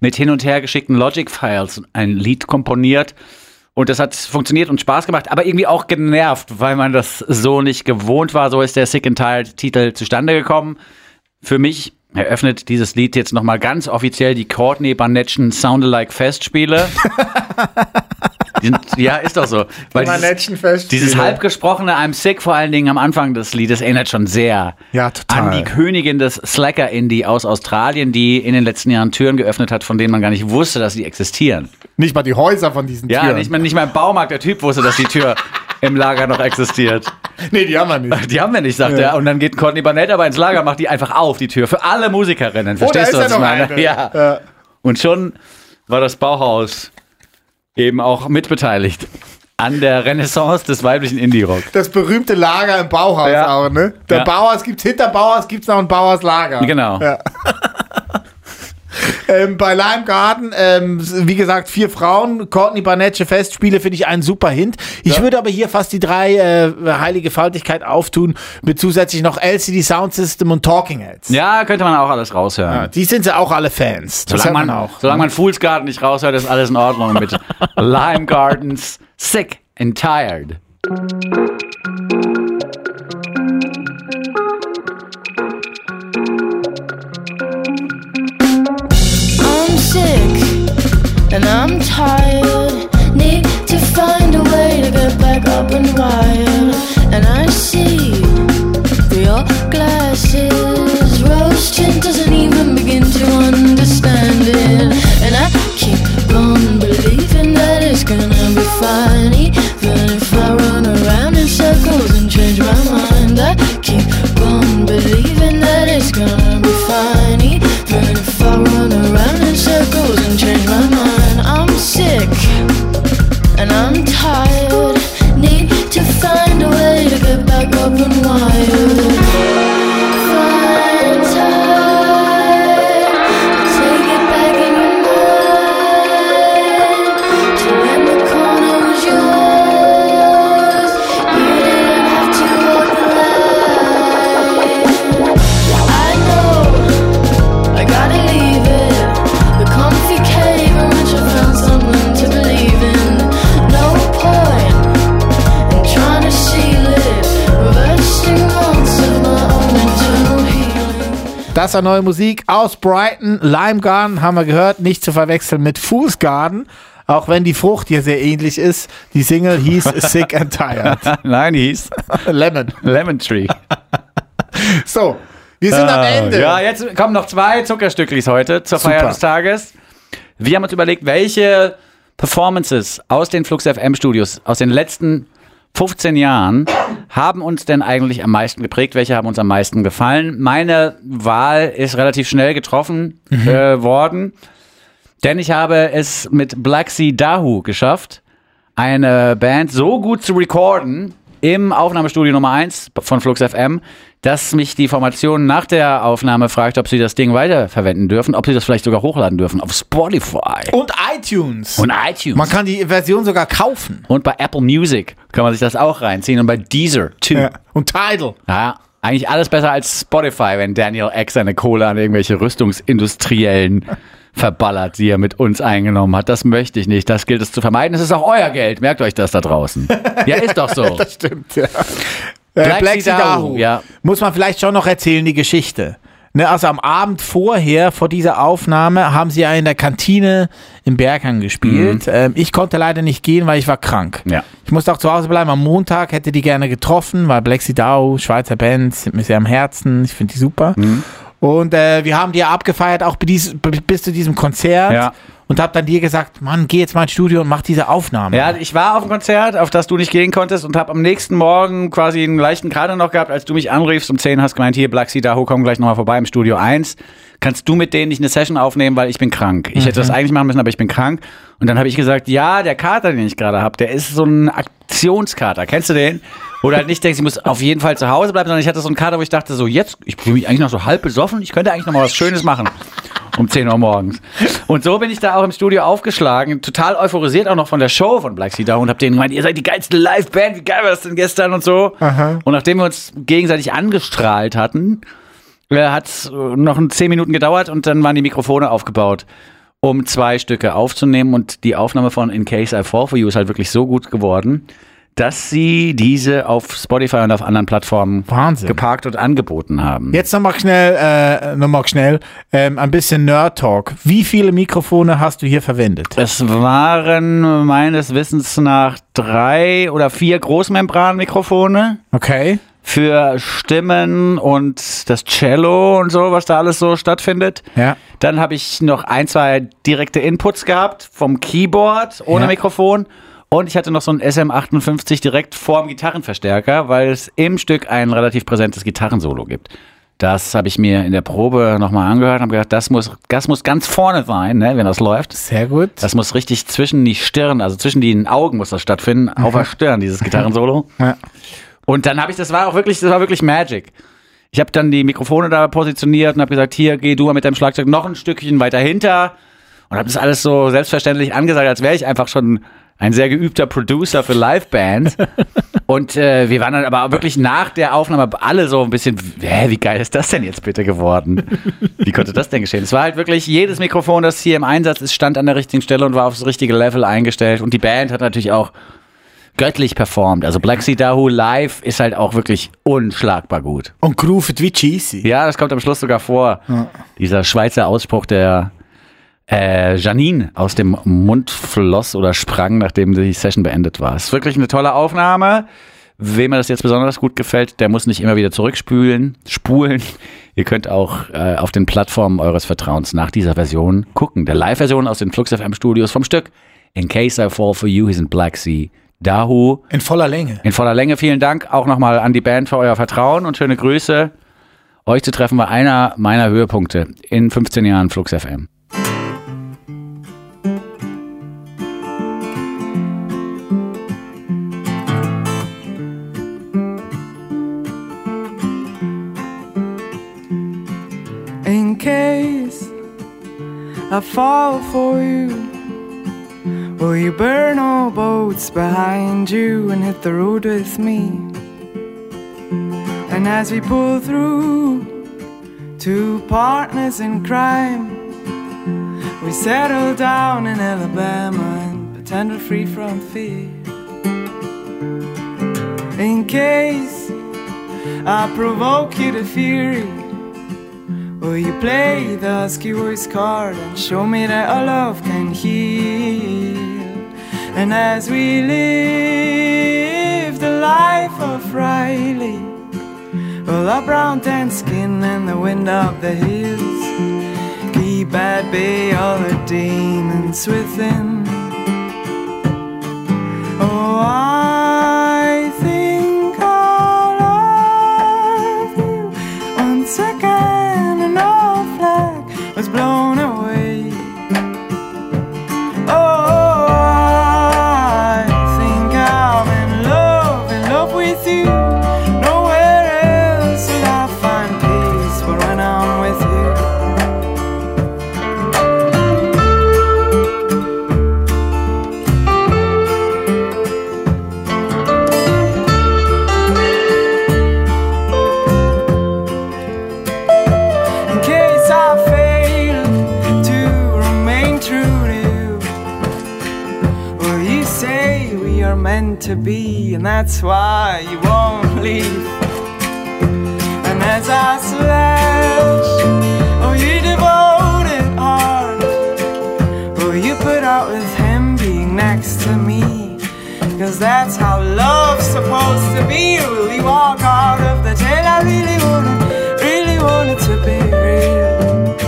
mit hin und her geschickten Logic-Files ein Lied komponiert. Und das hat funktioniert und Spaß gemacht, aber irgendwie auch genervt, weil man das so nicht gewohnt war. So ist der Sick and Tired-Titel zustande gekommen. Für mich eröffnet dieses Lied jetzt nochmal ganz offiziell die Courtney Barnettschen Sound-alike Festspiele. Ja, ist doch so. Weil dieses, dieses halbgesprochene I'm Sick vor allen Dingen am Anfang des Liedes erinnert schon sehr Ja, an die Königin des Slacker-Indie aus Australien, die in den letzten Jahren Türen geöffnet hat, von denen man gar nicht wusste, dass sie existieren. Nicht mal die Häuser von diesen Ja, Türen. nicht mal, nicht mal im Baumarkt der Typ wusste, dass die Tür im Lager noch existiert. Nee, die haben wir nicht. Die haben wir nicht, sagt er. Und dann geht Courtney Barnett aber ins Lager, macht die einfach auf, die Tür. Für alle Musikerinnen. Verstehst da du, was ja ich meine? eine. Ja. Ja. Und schon war das Bauhaus eben auch mitbeteiligt an der Renaissance des weiblichen Indie-Rock. Das berühmte Lager im Bauhaus Ja. auch, ne? Der Ja. Bauhaus gibt's hinter Bauhaus gibt's noch ein Bauhauslager. Genau. Ja. ähm, bei Lime Garden, ähm, wie gesagt, vier Frauen, Courtney Barnettsche Festspiele finde ich einen super Hint. Ich würde aber hier fast die drei äh, heilige Faltigkeit auftun, mit zusätzlich noch LCD Sound System und Talking Heads. Ja, könnte man auch alles raushören. Ja, Die sind sie auch alle Fans. Das Solange man, man auch. solange man Fool's Garden nicht raushört, ist alles in Ordnung mit Lime Gardens Sick and Tired. And I'm tired. Need to find a way to get back up and wired. And I see through your glasses. Rose tint doesn't even begin to understand it. And I keep on believing that it's gonna be fine. Even if I run around in circles and change my mind, I keep on believing that it's gonna be fine. Even if I run around in circles and change my mind, and I'm tired. War neue Musik aus Brighton. Lime Garden haben wir gehört, nicht zu verwechseln mit Fool's Garden. Auch wenn die Frucht hier sehr ähnlich ist. Die Single hieß Sick and Tired. Nein, die hieß Lemon. Lemon Tree. So, wir sind am Ende. Ah, Ja, jetzt kommen noch zwei Zuckerstücklis heute zur Feier Super. des Tages. Wir haben uns überlegt, welche Performances aus den Flux FM Studios aus den letzten 15 Jahren haben uns denn eigentlich am meisten geprägt? Welche haben uns am meisten gefallen? Meine Wahl ist relativ schnell getroffen äh, worden, denn ich habe es mit Black Sea Dahu geschafft, eine Band so gut zu recorden im Aufnahmestudio Nummer 1 von Flux FM, dass mich die Formation nach der Aufnahme fragt, ob sie das Ding weiterverwenden dürfen, ob sie das vielleicht sogar hochladen dürfen auf Spotify Und iTunes. und iTunes. Man kann die Version sogar kaufen. und bei Apple Music kann man sich das auch reinziehen und bei Deezer, too. Ja. Und Tidal. Ja, eigentlich alles besser als Spotify, wenn Daniel X seine Kohle an irgendwelche Rüstungsindustriellen verballert, die er mit uns eingenommen hat. Das möchte ich nicht. Das gilt es zu vermeiden. Es ist auch euer Geld. Merkt euch das da draußen. Ja, ist doch so. Das stimmt, ja. Black Black Sea Sea Dahu, Dahu. ja. Muss man vielleicht schon noch erzählen, die Geschichte. Ne, also am Abend vorher, vor dieser Aufnahme, haben sie ja in der Kantine im Berghang gespielt. Ähm, ich konnte leider nicht gehen, weil ich war krank. Mhm. Ja. Ich musste auch zu Hause bleiben. Am Montag hätte die gerne getroffen, weil Black Sea Dahu, Schweizer Band, sind mir sehr am Herzen. Ich finde die super. Mhm. Und äh, wir haben die ja abgefeiert, auch bis, bis zu diesem Konzert. Ja. Und hab dann dir gesagt, Mann, geh jetzt mal ins Studio und mach diese Aufnahme. Ja, ich war auf dem Konzert, auf das du nicht gehen konntest und habe am nächsten Morgen quasi einen leichten Kater noch gehabt, als du mich anriefst um 10 hast gemeint, hier Sea Daho, komm gleich nochmal vorbei im Studio 1. Kannst du mit denen nicht eine Session aufnehmen, weil ich bin krank. Ich hätte das eigentlich machen müssen, aber ich bin krank. Und dann habe ich gesagt, ja, der Kater, den ich gerade habe, der ist so ein Aktionskater. Kennst du den? Oder halt nicht denkst, ich muss auf jeden Fall zu Hause bleiben, sondern ich hatte so einen Kater, wo ich dachte so, jetzt, ich fühle mich eigentlich noch so halb besoffen, ich könnte eigentlich noch mal was Schönes machen. um 10 Uhr morgens. Und so bin ich da auch im Studio aufgeschlagen, total euphorisiert auch noch von der Show von Black Sea Down und hab denen gemeint, ihr seid die geilste Liveband, wie geil war das denn gestern und so. Und nachdem wir uns gegenseitig angestrahlt hatten, hat es noch ein 10 Minuten gedauert und dann waren die Mikrofone aufgebaut, um zwei Stücke aufzunehmen und die Aufnahme von In Case I Fall For You ist halt wirklich so gut geworden, dass sie diese auf Spotify und auf anderen Plattformen Wahnsinn. geparkt und angeboten haben. Jetzt nochmal schnell, äh, nochmal schnell, ähm, ein bisschen Nerd-Talk. Wie viele Mikrofone hast du hier verwendet? Es waren meines Wissens nach drei oder vier Großmembranmikrofone Okay. für Stimmen und das Cello und so, was da alles so stattfindet. Ja. Dann habe ich noch ein, zwei direkte Inputs gehabt vom Keyboard ohne Ja. Mikrofon. Und ich hatte noch so ein SM58 direkt vorm Gitarrenverstärker, weil es im Stück ein relativ präsentes Gitarrensolo gibt. Das habe ich mir in der Probe nochmal angehört und habe gedacht, das muss, das muss ganz vorne sein, ne, wenn das läuft. Sehr gut. Das muss richtig zwischen die Stirn, also zwischen den Augen muss das stattfinden, auf der Stirn, dieses Gitarrensolo. Ja. Und dann habe ich, das war auch wirklich, das war wirklich Magic. Ich habe dann die Mikrofone da positioniert und habe gesagt, hier, geh du mit deinem Schlagzeug noch ein Stückchen weiter hinter. Und habe das alles so selbstverständlich angesagt, als wäre ich einfach schon ein sehr geübter Producer für Livebands. und äh, wir waren dann aber wirklich nach der Aufnahme alle so ein bisschen, hä, wie geil ist das denn jetzt bitte geworden? Wie konnte das denn geschehen? Es war halt wirklich, jedes Mikrofon, das hier im Einsatz ist, stand an der richtigen Stelle und war aufs richtige Level eingestellt. Und die Band hat natürlich auch göttlich performt. Also Black Sea Dahoo live ist halt auch wirklich unschlagbar gut. Und grooved wie cheesy. Ja, das kommt am Schluss sogar vor. Dieser Schweizer Ausspruch, der äh, Janine aus dem Mund floss oder sprang, nachdem die Session beendet war. Ist wirklich eine tolle Aufnahme. Wem mir das jetzt besonders gut gefällt, der muss nicht immer wieder zurückspülen, spulen. Ihr könnt auch äh, auf den Plattformen eures Vertrauens nach dieser Version gucken. Der Live-Version aus den Flux FM Studios vom Stück In Case I Fall For You, he's in Black Sea. Dahoo In voller Länge. in voller Länge. Vielen Dank auch nochmal an die Band für euer Vertrauen und schöne Grüße. Euch zu treffen war einer meiner Höhepunkte in 15 Jahren Flux FM. I fall for you, will you burn all boats behind you and hit the road with me? And as we pull through, two partners in crime, we settle down in Alabama and pretend we're free from fear. In case I provoke you to fury. Will you play the husky voice card and show me that our love can heal? And as we live the life of Riley, well, our brown tan skin and the wind of the hills keep at bay all the demons within. Oh, I say we are meant to be, and that's why you won't leave. And as I slash, oh, you devoted heart, oh, you put out with him being next to me. Cause that's how love's supposed to be. Will you walk out of the jail? I really wanna, really want it to be real.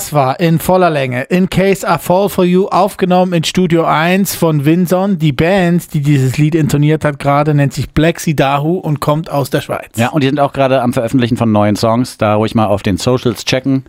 Das war in voller Länge. In Case I Fall For You, aufgenommen in Studio 1 von Vinson. Die Band, die dieses Lied intoniert hat gerade, nennt sich Black Dahu und kommt aus der Schweiz. Ja, und die sind auch gerade am Veröffentlichen von neuen Songs. Da ruhig mal auf den Socials checken.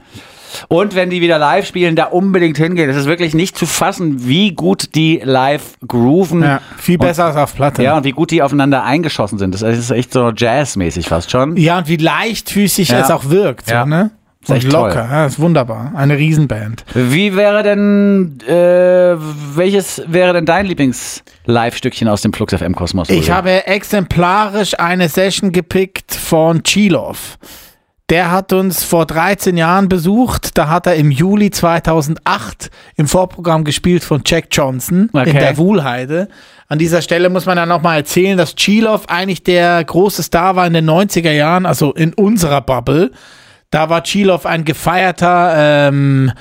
Und wenn die wieder live spielen, da unbedingt hingehen. Es ist wirklich nicht zu fassen, wie gut die live grooven. Ja, viel besser als auf Platte. Ja, und wie gut die aufeinander eingeschossen sind. Das ist echt so jazzmäßig fast schon. Ja, und wie leichtfüßig Ja. es auch wirkt. Ja. So, ne? Ist Und locker. toll. Ja, ist wunderbar. Eine Riesenband. Wie wäre denn, äh, welches wäre denn dein Lieblings-Live-Stückchen aus dem Flux FM Kosmos? Ich habe exemplarisch eine Session gepickt von Chilov. Der hat uns vor 13 Jahren besucht. Da hat er im Juli 2008 im Vorprogramm gespielt von Jack Johnson Okay. in der Wuhlheide. An dieser Stelle muss man dann nochmal erzählen, dass Chilov eigentlich der große Star war in den 90er Jahren, also in unserer Bubble. Da war Chilov ein gefeierter ähm,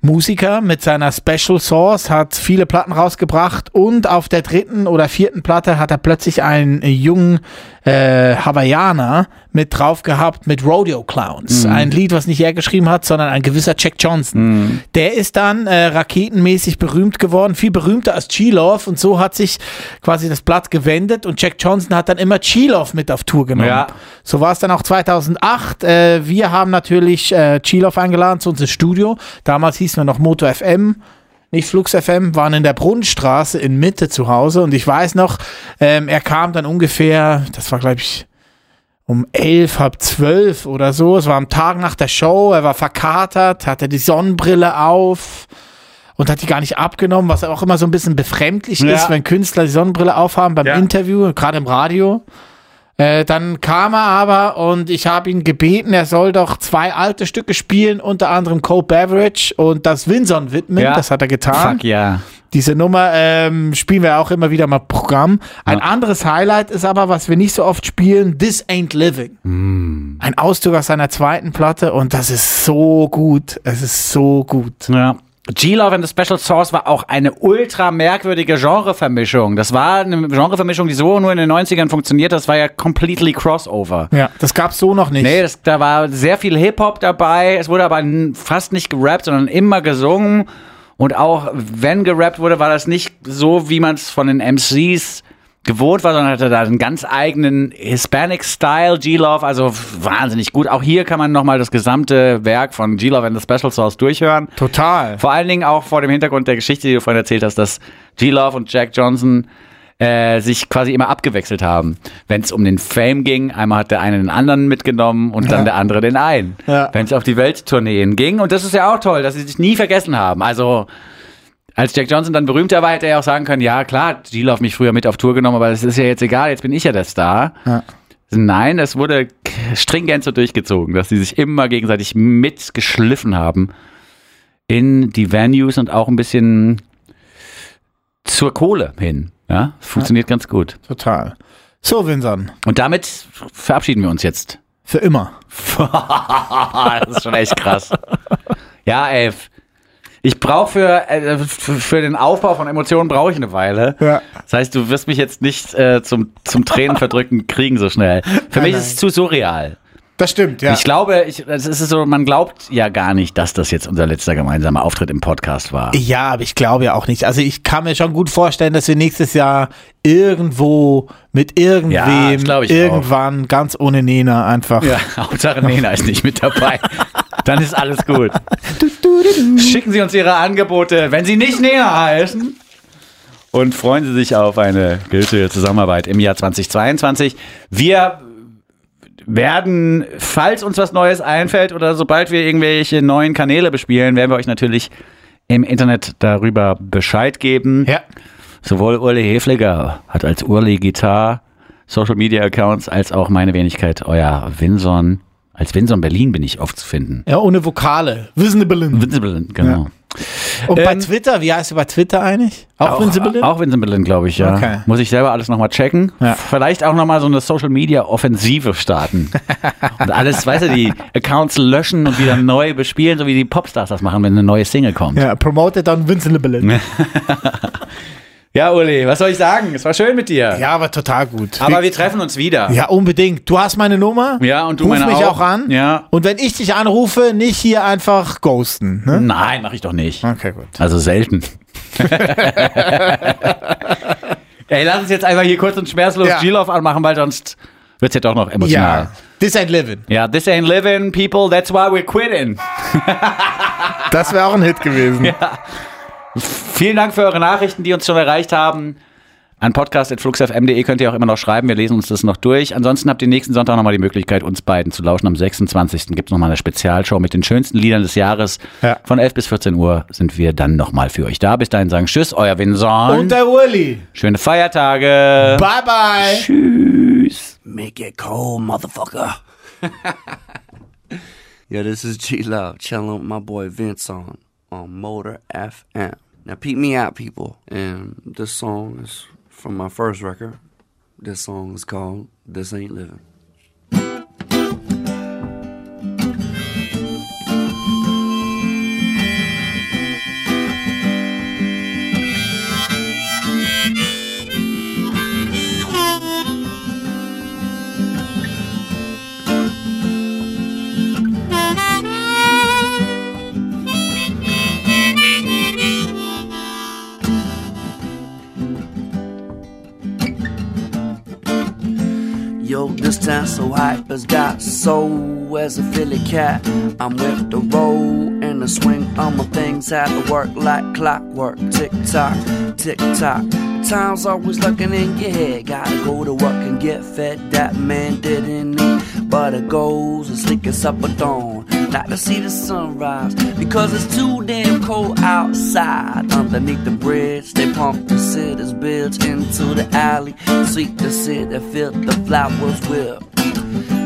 Musiker mit seiner Special Sauce, hat viele Platten rausgebracht und auf der dritten oder vierten Platte hat er plötzlich einen jungen äh, Hawaiianer mit drauf gehabt mit Rodeo Clowns. Ein Lied, was nicht er geschrieben hat, sondern ein gewisser Jack Johnson. Der ist dann äh, raketenmäßig berühmt geworden, viel berühmter als Chilov und so hat sich quasi das Blatt gewendet und Jack Johnson hat dann immer Chilov mit auf Tour genommen. Ja. So war es dann auch 2008. Äh, wir haben natürlich äh, Chilov eingeladen zu unserem Studio. Damals hießen wir noch Moto FM. Nicht Flux FM, waren in der Brunnenstraße in Mitte zu Hause und ich weiß noch, ähm, er kam dann ungefähr, das war glaube ich um elf, halb zwölf oder so. Es war am Tag nach der Show, er war verkatert, hatte die Sonnenbrille auf und hat die gar nicht abgenommen, was auch immer so ein bisschen befremdlich Ja. ist, wenn Künstler die Sonnenbrille aufhaben beim Ja. Interview, gerade im Radio. Äh, dann kam er aber und ich habe ihn gebeten, er soll doch zwei alte Stücke spielen, unter anderem Cold Beverage und das Winson widmen. Ja. Das hat er getan. Fuck ja. Diese Nummer ähm, spielen wir auch immer wieder mal Programm. Ein Ja. anderes Highlight ist aber, was wir nicht so oft spielen, This Ain't Living. Mm. Ein Auszug aus seiner zweiten Platte und das ist so gut. Es ist so gut. Ja. G-Love and the Special Sauce war auch eine ultra merkwürdige Genrevermischung. Das war eine Genrevermischung, die so nur in den 90ern funktioniert. Das war ja completely Crossover. Ja, das gab's so noch nicht. Nee, das, da war sehr viel Hip-Hop dabei. Es wurde aber fast nicht gerappt, sondern immer gesungen. Und auch wenn gerappt wurde, war das nicht so, wie man es von den MCs gewohnt war, sondern hatte da einen ganz eigenen Hispanic-Style, G-Love, also wahnsinnig gut. Auch hier kann man nochmal das gesamte Werk von G-Love and the Special Sauce durchhören. Total. Vor allen Dingen auch vor dem Hintergrund der Geschichte, die du vorhin erzählt hast, dass G-Love und Jack Johnson äh, sich quasi immer abgewechselt haben. Wenn es um den Fame ging, einmal hat der eine den anderen mitgenommen und dann der andere den einen. Ja. Wenn es auf die Welttourneen ging, und das ist ja auch toll, dass sie sich nie vergessen haben. Also als Jack Johnson dann berühmter war, hätte er ja auch sagen können, ja klar, G-Love hat mich früher mit auf Tour genommen, aber das ist ja jetzt egal, jetzt bin ich ja der Star. Ja. Nein, es wurde stringent so durchgezogen, dass sie sich immer gegenseitig mitgeschliffen haben in die Venues und auch ein bisschen zur Kohle hin. Ja, funktioniert ganz gut. Total. So, Vincent. Und damit verabschieden wir uns jetzt. Für immer. das ist schon echt krass. Ja, ey. Ich brauche für, äh, für, den Aufbau von Emotionen brauche ich eine Weile. Ja. Das heißt, du wirst mich jetzt nicht äh, zum, zum Tränen verdrücken kriegen so schnell. Für mich nein. ist es zu surreal. Das stimmt, ja. Ich glaube, ich, es ist so, man glaubt ja gar nicht, dass das jetzt unser letzter gemeinsamer Auftritt im Podcast war. Ja, aber ich glaube ja auch nicht. Also ich kann mir schon gut vorstellen, dass wir nächstes Jahr irgendwo mit Ja, irgendwem das ich irgendwann ganz ohne Nena einfach. Ja, Hauptsache Nena ist nicht mit dabei. Dann ist alles gut. Schicken Sie uns Ihre Angebote, wenn Sie nicht Nena heißen. Und freuen Sie sich auf eine gültige Zusammenarbeit im Jahr 2022. Wir werden, falls uns was Neues einfällt oder sobald wir irgendwelche neuen Kanäle bespielen, werden wir euch natürlich im Internet darüber Bescheid geben. Ja. Sowohl Urli Hefliger hat als Urli Gitar Social Media Accounts als auch meine Wenigkeit, euer Winson. Als Winson Berlin bin ich oft zu finden. Ja, ohne Vokale. Visible. Winson genau. Und bei Ähm, Twitter, wie heißt du bei Twitter eigentlich? Auch? Auch Winson Berlin, glaube ich, ja. Okay. Muss ich selber alles nochmal checken. Ja. Vielleicht auch nochmal so eine Social Media Offensive starten. und alles, weißt du, die Accounts löschen und wieder neu bespielen, so wie die Popstars das machen, wenn eine neue Single kommt. Ja, promoted on Visible. Ja, Uli, was soll ich sagen? Es war schön mit dir. Ja, aber total gut. Aber wir treffen uns wieder. ja, unbedingt. Du hast meine Nummer. Ja, und du Ruf meine mich auch. auch an. Ja. Und wenn ich dich anrufe, nicht hier einfach ghosten. Ne? Nein, mache ich doch nicht. Okay, gut. Also selten. Ey, lass uns jetzt einfach hier kurz und schmerzlos Ja. G-Love anmachen, weil sonst wird's ja doch noch emotional. Ja. This ain't living. Ja, this ain't living, people, that's why we're quitting. Das wäre auch ein Hit gewesen. Vielen Dank für eure Nachrichten, die uns schon erreicht haben. An podcast.fluxfm.de könnt ihr auch immer noch schreiben. Wir lesen uns das noch durch. Ansonsten habt ihr nächsten Sonntag nochmal die Möglichkeit, uns beiden zu lauschen. Am 26. gibt es nochmal eine Spezialshow mit den schönsten Liedern des Jahres. Ja. Von 11 bis 14 Uhr sind wir dann nochmal für euch da. Bis dahin sagen Tschüss, euer Vincent. Und der Uli. Schöne Feiertage. Bye, bye. Tschüss. Make it cold, motherfucker. Yo, this is G Love chilling with my boy Vince on Motor FM. Now, peep me out, people. And this song is from my first record. This song is called This Ain't Living. Has got soul as a Philly cat. I'm with the roll and the swing on my things had to work like clockwork. Tick tock, tick tock. Time's always looking in your head. Gotta go to work and get fed. That man didn't eat, but it goes as sleek as upper dawn. Not to see the sunrise because it's too damn cold outside. Underneath the bridge, they pump the city's bills into the alley. Sweep the city, fill the flowers with.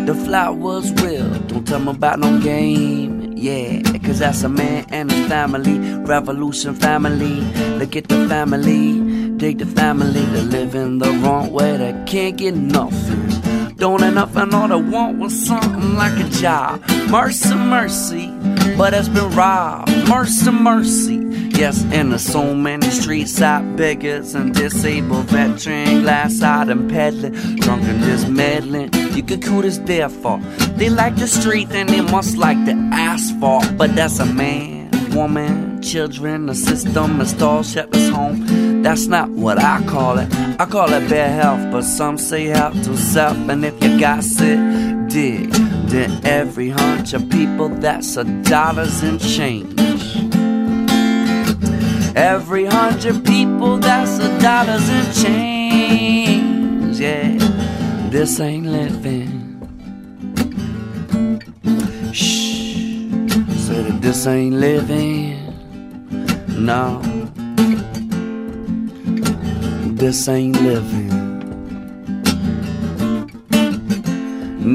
The flowers will. Don't tell me about no game. Yeah, cause that's a man and his family. Revolution family. Look at the family. Dig the family. They're living the wrong way. They can't get nothing. Don't have nothing. All they want was something like a job. Mercy, mercy. But it's been robbed. Mercy, mercy. Yes, and there's so many streets out beggars and disabled veteran, glass out and peddling, drunk and just meddling. You could cool this their fault. They like the street and they must like the asphalt. But that's a man, woman, children, the system installed, shut us home. That's not what I call it. I call it bad health, but some say help to self. And if you got sick, dig. Then every hunch of people, that's a dollars and change. Every hundred people, that's a dollars and change. Yeah, this ain't living. Shh, say that this ain't living. No, this ain't living.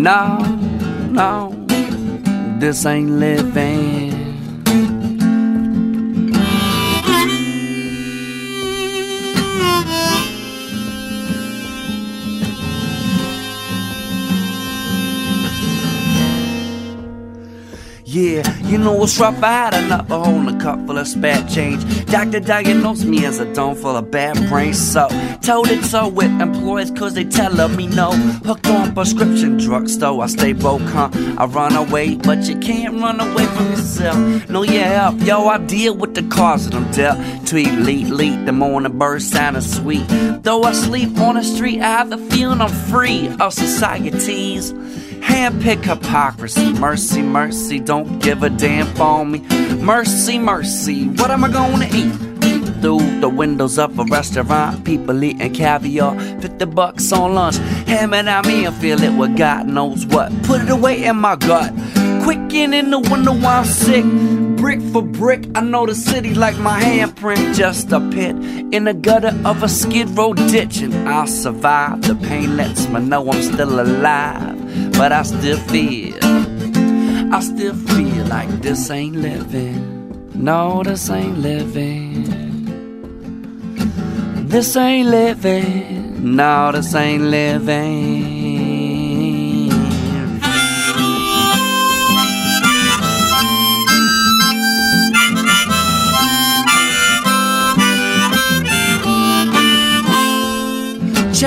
No, no, this ain't living. Yeah, you know what's rough? I had another hole in a cup full of spare change. Doctor diagnosed me as a dome full of bad brains. So, told it so with employers cause they tellin' me no. Hooked on prescription drugs, though I stay broke, huh? I run away, but you can't run away from yourself. No, yeah, yo, I deal with the cause of them dealt. Tweet, lead, lead, the morning bird sounding sweet. Though I sleep on the street, I have the feeling I'm free of societies. Handpick hypocrisy, mercy, mercy, don't give a damn for me. Mercy, mercy, what am I gonna eat? Through the windows of a restaurant, people eating caviar, 50 bucks on lunch. Ham it at me and fill it with God knows what. Put it away in my gut. Quicken in the window while I'm sick. Brick for brick, I know the city like my handprint. Just a pit in the gutter of a skid row ditch, and I'll survive. The pain lets me know I'm still alive, but I still feel, I still feel like this ain't living. No, this ain't living. This ain't living. No, this ain't living.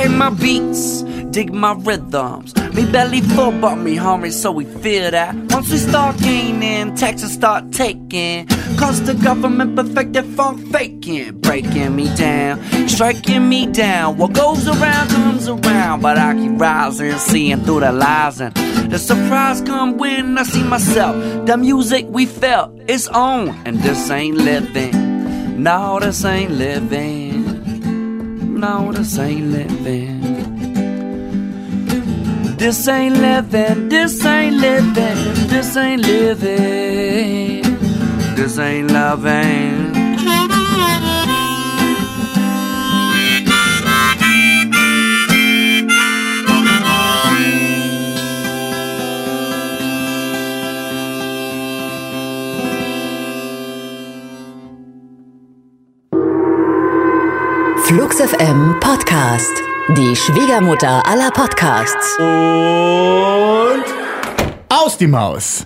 my beats, dig my rhythms. Me belly full, but me hungry, so we feel that. Once we start gaining, taxes start taking. Cause the government perfected funk faking, breaking me down, striking me down. What goes around comes around, but I keep rising, seeing through the lies. And the surprise come when I see myself. The music we felt is on, and this ain't living. No, this ain't living. No, this ain't living. This ain't living, this ain't living, this ain't living, this ain't loving. Flux FM Podcast. Die Schwiegermutter aller Podcasts. Und aus die Maus.